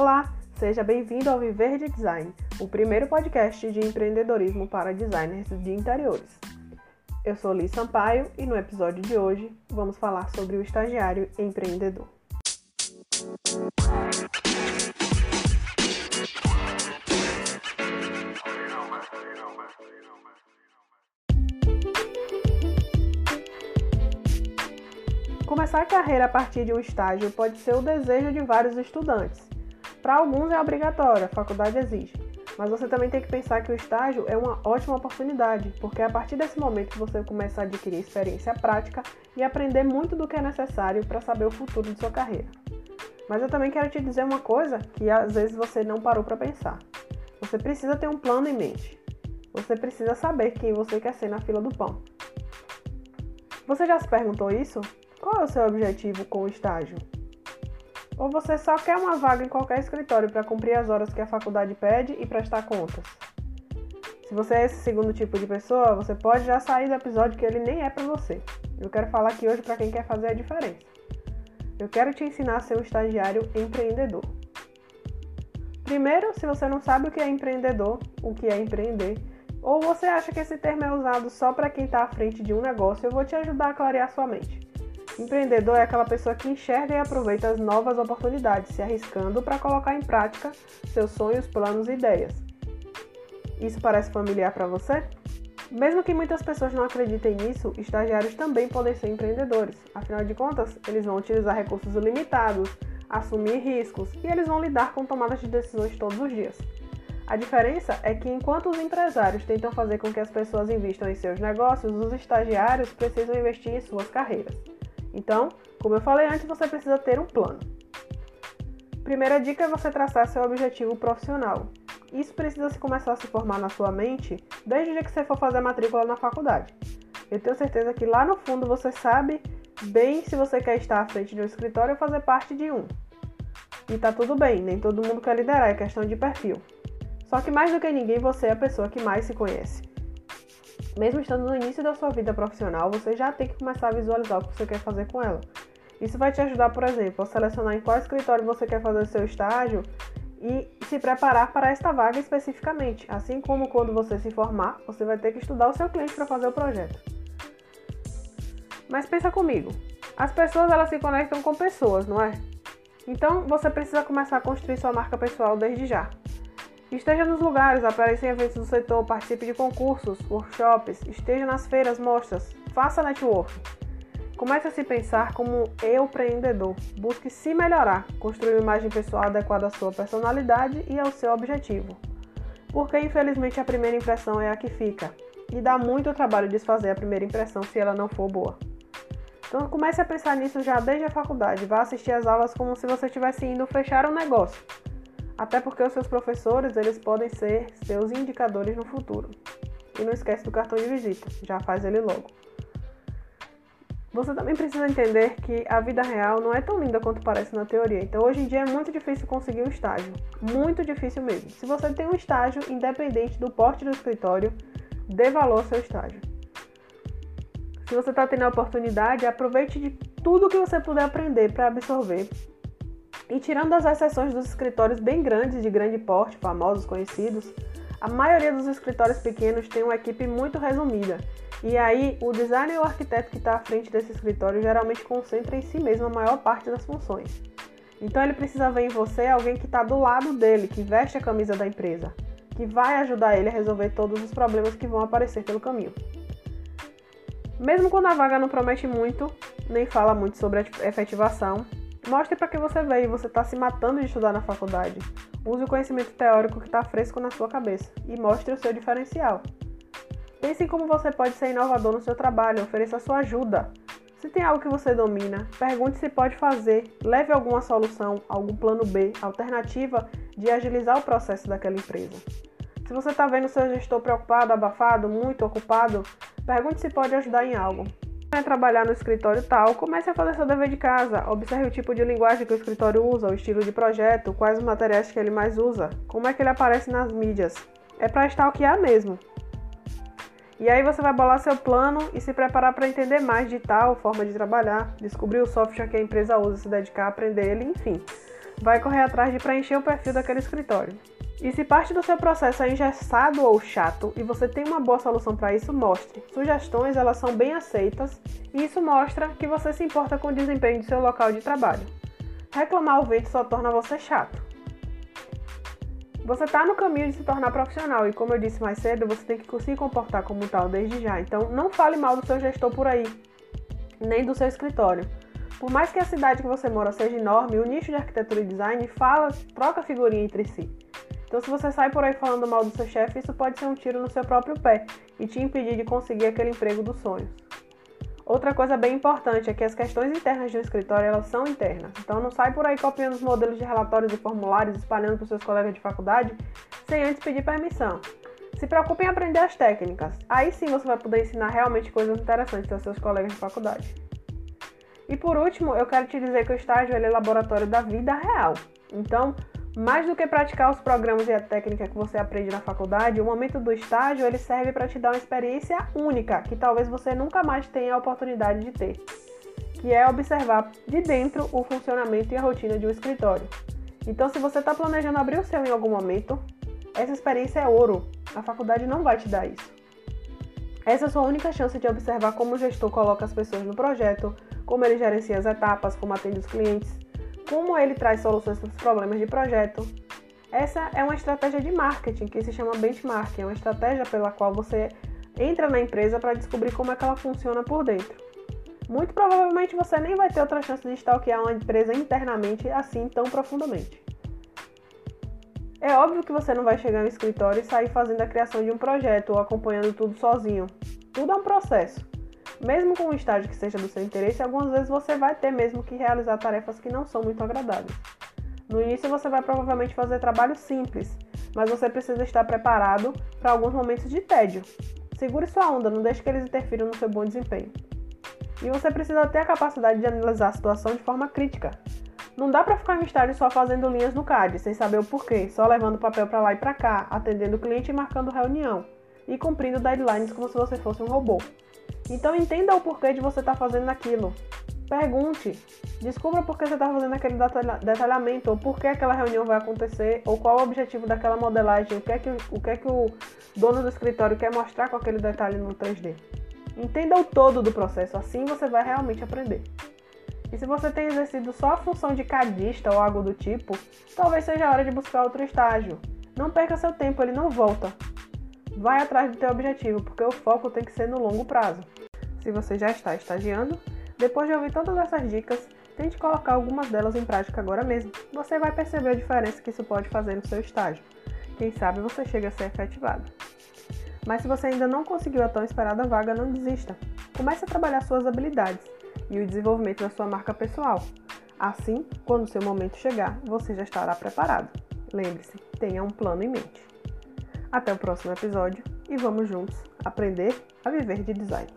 Olá, seja bem-vindo ao Viver de Design, o primeiro podcast de empreendedorismo para designers de interiores. Eu sou Liz Sampaio e no episódio de hoje vamos falar sobre o estagiário empreendedor. Começar a carreira a partir de um estágio pode ser o desejo de vários estudantes. Para alguns é obrigatório, a faculdade exige. Mas você também tem que pensar que o estágio é uma ótima oportunidade, porque é a partir desse momento que você começa a adquirir experiência prática e aprender muito do que é necessário para saber o futuro de sua carreira. Mas eu também quero te dizer uma coisa que às vezes você não parou para pensar. Você precisa ter um plano em mente. Você precisa saber quem você quer ser na fila do pão. Você já se perguntou isso? Qual é o seu objetivo com o estágio? Ou você só quer uma vaga em qualquer escritório para cumprir as horas que a faculdade pede e prestar contas? Se você é esse segundo tipo de pessoa, você pode já sair do episódio que ele nem é para você. Eu quero falar aqui hoje para quem quer fazer a diferença. Eu quero te ensinar a ser um estagiário empreendedor. Primeiro, se você não sabe o que é empreendedor, o que é empreender, ou você acha que esse termo é usado só para quem está à frente de um negócio, eu vou te ajudar a clarear sua mente. Empreendedor é aquela pessoa que enxerga e aproveita as novas oportunidades, se arriscando para colocar em prática seus sonhos, planos e ideias. Isso parece familiar para você? Mesmo que muitas pessoas não acreditem nisso, estagiários também podem ser empreendedores. Afinal de contas, eles vão utilizar recursos limitados, assumir riscos e eles vão lidar com tomadas de decisões todos os dias. A diferença é que enquanto os empresários tentam fazer com que as pessoas invistam em seus negócios, os estagiários precisam investir em suas carreiras. Então, como eu falei antes, você precisa ter um plano. Primeira dica é você traçar seu objetivo profissional. Isso precisa se começar a se formar na sua mente desde o dia que você for fazer a matrícula na faculdade. Eu tenho certeza que lá no fundo você sabe bem se você quer estar à frente de um escritório ou fazer parte de um. E tá tudo bem, nem todo mundo quer liderar, é questão de perfil. Só que mais do que ninguém, você é a pessoa que mais se conhece. Mesmo estando no início da sua vida profissional, você já tem que começar a visualizar o que você quer fazer com ela. Isso vai te ajudar, por exemplo, a selecionar em qual escritório você quer fazer o seu estágio e se preparar para esta vaga especificamente. Assim como quando você se formar, você vai ter que estudar o seu cliente para fazer o projeto. Mas pensa comigo, as pessoas elas se conectam com pessoas, não é? Então você precisa começar a construir sua marca pessoal desde já. Esteja nos lugares, apareça em eventos do setor, participe de concursos, workshops, esteja nas feiras, mostras, faça network. Comece a se pensar como eu empreendedor. Busque se melhorar, construir uma imagem pessoal adequada à sua personalidade e ao seu objetivo. Porque infelizmente a primeira impressão é a que fica. E dá muito trabalho desfazer a primeira impressão se ela não for boa. Então comece a pensar nisso já desde a faculdade. Vá assistir às aulas como se você estivesse indo fechar um negócio até porque os seus professores eles podem ser seus indicadores no futuro. E não esquece do cartão de visita, já faz ele logo. Você também precisa entender que a vida real não é tão linda quanto parece na teoria. Então, hoje em dia é muito difícil conseguir um estágio. Muito difícil mesmo. Se você tem um estágio, independente do porte do escritório, dê valor ao seu estágio. Se você está tendo a oportunidade, aproveite de tudo que você puder aprender para absorver e tirando as exceções dos escritórios bem grandes, de grande porte, famosos, conhecidos, a maioria dos escritórios pequenos tem uma equipe muito resumida. E aí, o designer e o arquiteto que está à frente desse escritório geralmente concentra em si mesmo a maior parte das funções. Então, ele precisa ver em você alguém que está do lado dele, que veste a camisa da empresa, que vai ajudar ele a resolver todos os problemas que vão aparecer pelo caminho. Mesmo quando a vaga não promete muito, nem fala muito sobre a efetivação, Mostre para que você veio você está se matando de estudar na faculdade. Use o conhecimento teórico que está fresco na sua cabeça e mostre o seu diferencial. Pense em como você pode ser inovador no seu trabalho, ofereça sua ajuda. Se tem algo que você domina, pergunte se pode fazer, leve alguma solução, algum plano B, alternativa de agilizar o processo daquela empresa. Se você está vendo seu gestor preocupado, abafado, muito ocupado, pergunte se pode ajudar em algo vai trabalhar no escritório tal, comece a fazer seu dever de casa. Observe o tipo de linguagem que o escritório usa, o estilo de projeto, quais os materiais que ele mais usa, como é que ele aparece nas mídias. É para stalkear mesmo. E aí você vai bolar seu plano e se preparar para entender mais de tal forma de trabalhar, descobrir o software que a empresa usa, se dedicar a aprender ele, enfim. vai correr atrás de preencher o perfil daquele escritório. E se parte do seu processo é engessado ou chato e você tem uma boa solução para isso, mostre. Sugestões elas são bem aceitas e isso mostra que você se importa com o desempenho do seu local de trabalho. Reclamar ao vento só torna você chato. Você está no caminho de se tornar profissional e, como eu disse mais cedo, você tem que se comportar como tal desde já. Então, não fale mal do seu gestor por aí, nem do seu escritório. Por mais que a cidade que você mora seja enorme, o nicho de arquitetura e design fala, troca figurinha entre si. Então, se você sai por aí falando mal do seu chefe, isso pode ser um tiro no seu próprio pé e te impedir de conseguir aquele emprego dos sonhos. Outra coisa bem importante é que as questões internas de um escritório elas são internas. Então não sai por aí copiando os modelos de relatórios e formulários, espalhando para os seus colegas de faculdade, sem antes pedir permissão. Se preocupe em aprender as técnicas. Aí sim você vai poder ensinar realmente coisas interessantes aos seus colegas de faculdade. E por último, eu quero te dizer que o estágio é laboratório da vida real. Então, mais do que praticar os programas e a técnica que você aprende na faculdade, o momento do estágio ele serve para te dar uma experiência única, que talvez você nunca mais tenha a oportunidade de ter, que é observar de dentro o funcionamento e a rotina de um escritório. Então, se você está planejando abrir o seu em algum momento, essa experiência é ouro. A faculdade não vai te dar isso. Essa é a sua única chance de observar como o gestor coloca as pessoas no projeto, como ele gerencia as etapas, como atende os clientes como ele traz soluções para os problemas de projeto. Essa é uma estratégia de marketing que se chama benchmarking, é uma estratégia pela qual você entra na empresa para descobrir como é que ela funciona por dentro. Muito provavelmente você nem vai ter outra chance de stalkear uma empresa internamente assim tão profundamente. É óbvio que você não vai chegar no escritório e sair fazendo a criação de um projeto ou acompanhando tudo sozinho. Tudo é um processo. Mesmo com um estágio que seja do seu interesse, algumas vezes você vai ter mesmo que realizar tarefas que não são muito agradáveis. No início você vai provavelmente fazer trabalho simples, mas você precisa estar preparado para alguns momentos de tédio. Segure sua onda, não deixe que eles interfiram no seu bom desempenho. E você precisa ter a capacidade de analisar a situação de forma crítica. Não dá para ficar no estágio só fazendo linhas no CAD, sem saber o porquê, só levando papel para lá e para cá, atendendo o cliente e marcando reunião, e cumprindo deadlines como se você fosse um robô. Então entenda o porquê de você estar tá fazendo aquilo. Pergunte. Descubra por que você está fazendo aquele detalhamento, ou por que aquela reunião vai acontecer, ou qual o objetivo daquela modelagem, o que é que o, que é que o dono do escritório quer mostrar com aquele detalhe no 3D. Entenda o todo do processo, assim você vai realmente aprender. E se você tem exercido só a função de cadista ou algo do tipo, talvez seja a hora de buscar outro estágio. Não perca seu tempo, ele não volta. Vai atrás do teu objetivo, porque o foco tem que ser no longo prazo. Se você já está estagiando, depois de ouvir todas essas dicas, tente colocar algumas delas em prática agora mesmo. Você vai perceber a diferença que isso pode fazer no seu estágio. Quem sabe você chega a ser efetivado. Mas se você ainda não conseguiu a tão esperada vaga, não desista. Comece a trabalhar suas habilidades e o desenvolvimento da sua marca pessoal. Assim, quando o seu momento chegar, você já estará preparado. Lembre-se, tenha um plano em mente. Até o próximo episódio e vamos juntos aprender a viver de design.